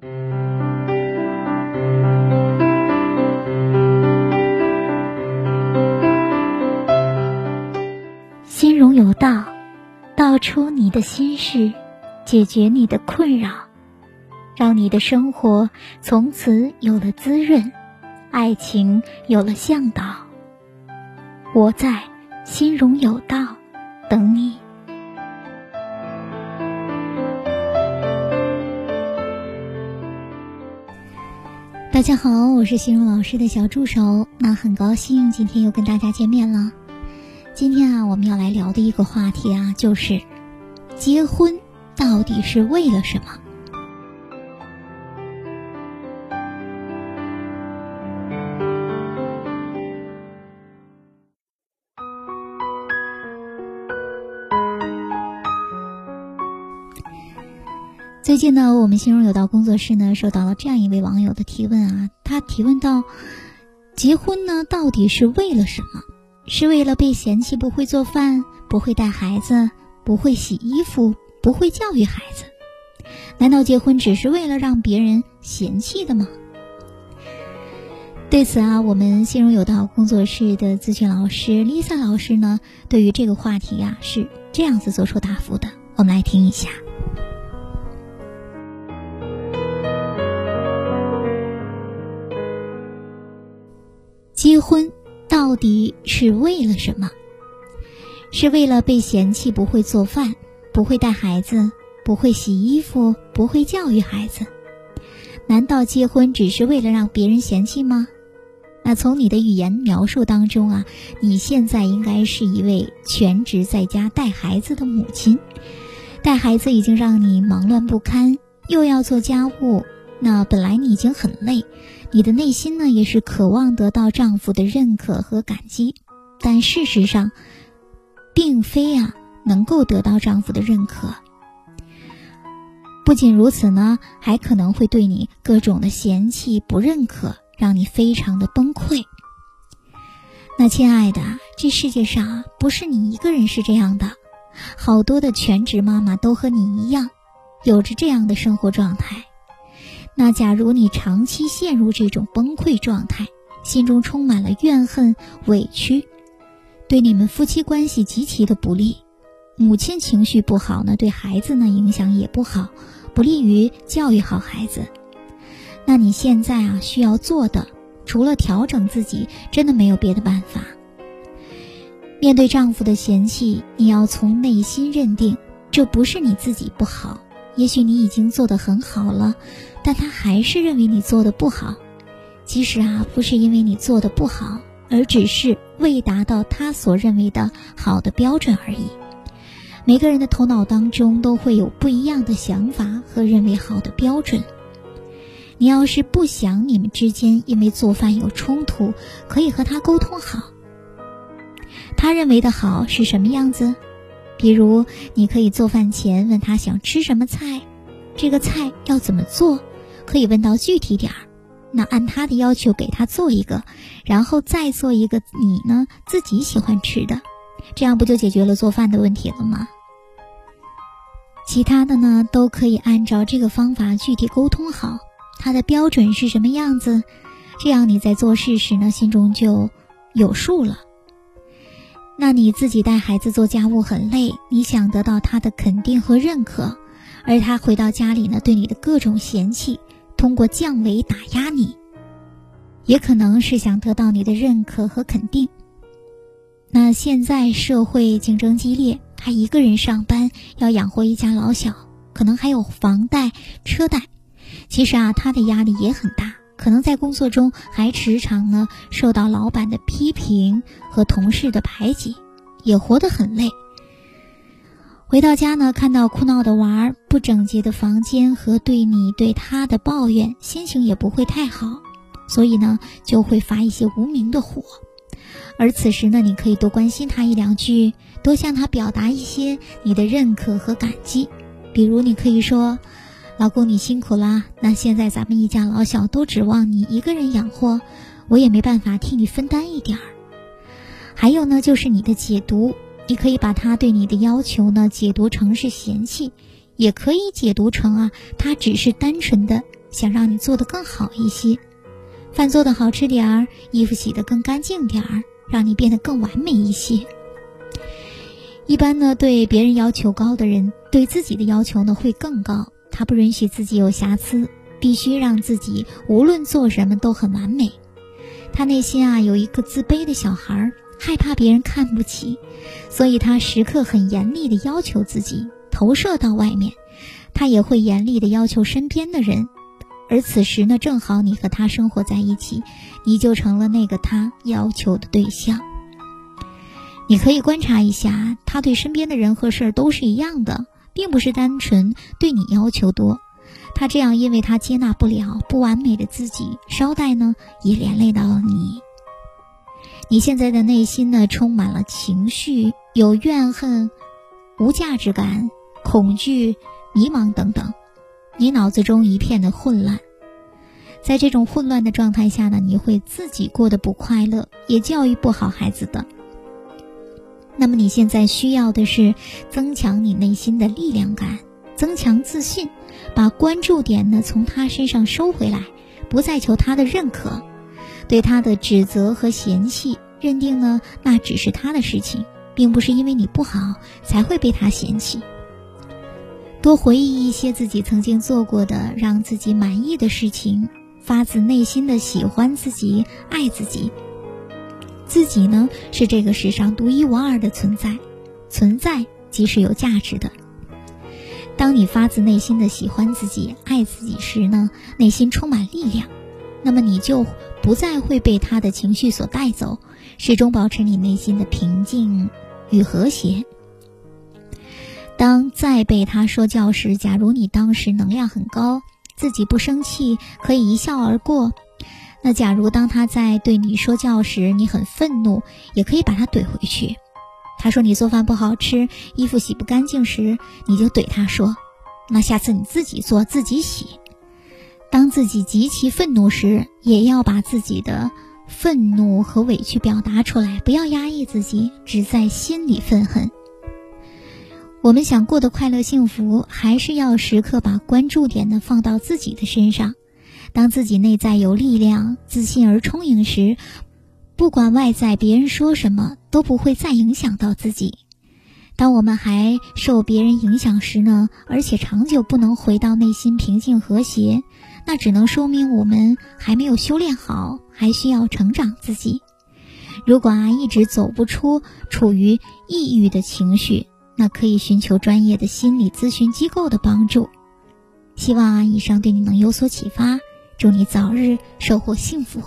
心容有道，道出你的心事，解决你的困扰，让你的生活从此有了滋润，爱情有了向导。我在心容有道等你。大家好，我是心容老师的小助手，那很高兴今天又跟大家见面了。今天啊，我们要来聊的一个话题啊，就是结婚到底是为了什么？最近呢，我们心中有道工作室呢，收到了这样一位网友的提问啊，他提问到：结婚呢，到底是为了什么？是为了被嫌弃不会做饭、不会带孩子、不会洗衣服、不会教育孩子？难道结婚只是为了让别人嫌弃的吗？对此啊，我们心中有道工作室的咨询老师 Lisa 老师呢，对于这个话题呀是这样子做出答复的。我们来听一下。结婚。到底是为了什么？是为了被嫌弃不会做饭、不会带孩子、不会洗衣服、不会教育孩子？难道结婚只是为了让别人嫌弃吗？那从你的语言描述当中啊，你现在应该是一位全职在家带孩子的母亲，带孩子已经让你忙乱不堪，又要做家务，那本来你已经很累。你的内心呢，也是渴望得到丈夫的认可和感激，但事实上，并非啊能够得到丈夫的认可。不仅如此呢，还可能会对你各种的嫌弃、不认可，让你非常的崩溃。那亲爱的，这世界上不是你一个人是这样的，好多的全职妈妈都和你一样，有着这样的生活状态。那假如你长期陷入这种崩溃状态，心中充满了怨恨、委屈，对你们夫妻关系极其的不利，母亲情绪不好呢，对孩子呢影响也不好，不利于教育好孩子。那你现在啊需要做的，除了调整自己，真的没有别的办法。面对丈夫的嫌弃，你要从内心认定，这不是你自己不好。也许你已经做得很好了，但他还是认为你做的不好。其实啊，不是因为你做的不好，而只是未达到他所认为的好的标准而已。每个人的头脑当中都会有不一样的想法和认为好的标准。你要是不想你们之间因为做饭有冲突，可以和他沟通好。他认为的好是什么样子？比如，你可以做饭前问他想吃什么菜，这个菜要怎么做，可以问到具体点儿。那按他的要求给他做一个，然后再做一个你呢自己喜欢吃的，这样不就解决了做饭的问题了吗？其他的呢都可以按照这个方法具体沟通好，他的标准是什么样子，这样你在做事时呢心中就有数了。那你自己带孩子做家务很累，你想得到他的肯定和认可，而他回到家里呢，对你的各种嫌弃，通过降维打压你，也可能是想得到你的认可和肯定。那现在社会竞争激烈，他一个人上班要养活一家老小，可能还有房贷、车贷，其实啊，他的压力也很大。可能在工作中还时常呢受到老板的批评和同事的排挤，也活得很累。回到家呢，看到哭闹的娃儿、不整洁的房间和对你对他的抱怨，心情也不会太好，所以呢就会发一些无名的火。而此时呢，你可以多关心他一两句，多向他表达一些你的认可和感激，比如你可以说。老公，你辛苦啦！那现在咱们一家老小都指望你一个人养活，我也没办法替你分担一点儿。还有呢，就是你的解读，你可以把他对你的要求呢解读成是嫌弃，也可以解读成啊，他只是单纯的想让你做得更好一些，饭做得好吃点儿，衣服洗得更干净点儿，让你变得更完美一些。一般呢，对别人要求高的人，对自己的要求呢会更高。他不允许自己有瑕疵，必须让自己无论做什么都很完美。他内心啊有一个自卑的小孩，害怕别人看不起，所以他时刻很严厉的要求自己，投射到外面。他也会严厉的要求身边的人，而此时呢，正好你和他生活在一起，你就成了那个他要求的对象。你可以观察一下，他对身边的人和事儿都是一样的，并不是单纯对你要求多。他这样，因为他接纳不了不完美的自己，捎带呢也连累到了你。你现在的内心呢，充满了情绪，有怨恨、无价值感、恐惧、迷茫等等，你脑子中一片的混乱。在这种混乱的状态下呢，你会自己过得不快乐，也教育不好孩子的。那么你现在需要的是增强你内心的力量感，增强自信，把关注点呢从他身上收回来，不再求他的认可，对他的指责和嫌弃，认定呢那只是他的事情，并不是因为你不好才会被他嫌弃。多回忆一些自己曾经做过的让自己满意的事情，发自内心的喜欢自己，爱自己。自己呢是这个世上独一无二的存在，存在即是有价值的。当你发自内心的喜欢自己、爱自己时呢，内心充满力量，那么你就不再会被他的情绪所带走，始终保持你内心的平静与和谐。当再被他说教时，假如你当时能量很高，自己不生气，可以一笑而过。那假如当他在对你说教时，你很愤怒，也可以把他怼回去。他说你做饭不好吃，衣服洗不干净时，你就怼他说：“那下次你自己做自己洗。”当自己极其愤怒时，也要把自己的愤怒和委屈表达出来，不要压抑自己，只在心里愤恨。我们想过得快乐幸福，还是要时刻把关注点呢放到自己的身上。当自己内在有力量、自信而充盈时，不管外在别人说什么，都不会再影响到自己。当我们还受别人影响时呢，而且长久不能回到内心平静和谐，那只能说明我们还没有修炼好，还需要成长自己。如果啊一直走不出处于抑郁的情绪，那可以寻求专业的心理咨询机构的帮助。希望啊以上对你能有所启发。祝你早日收获幸福。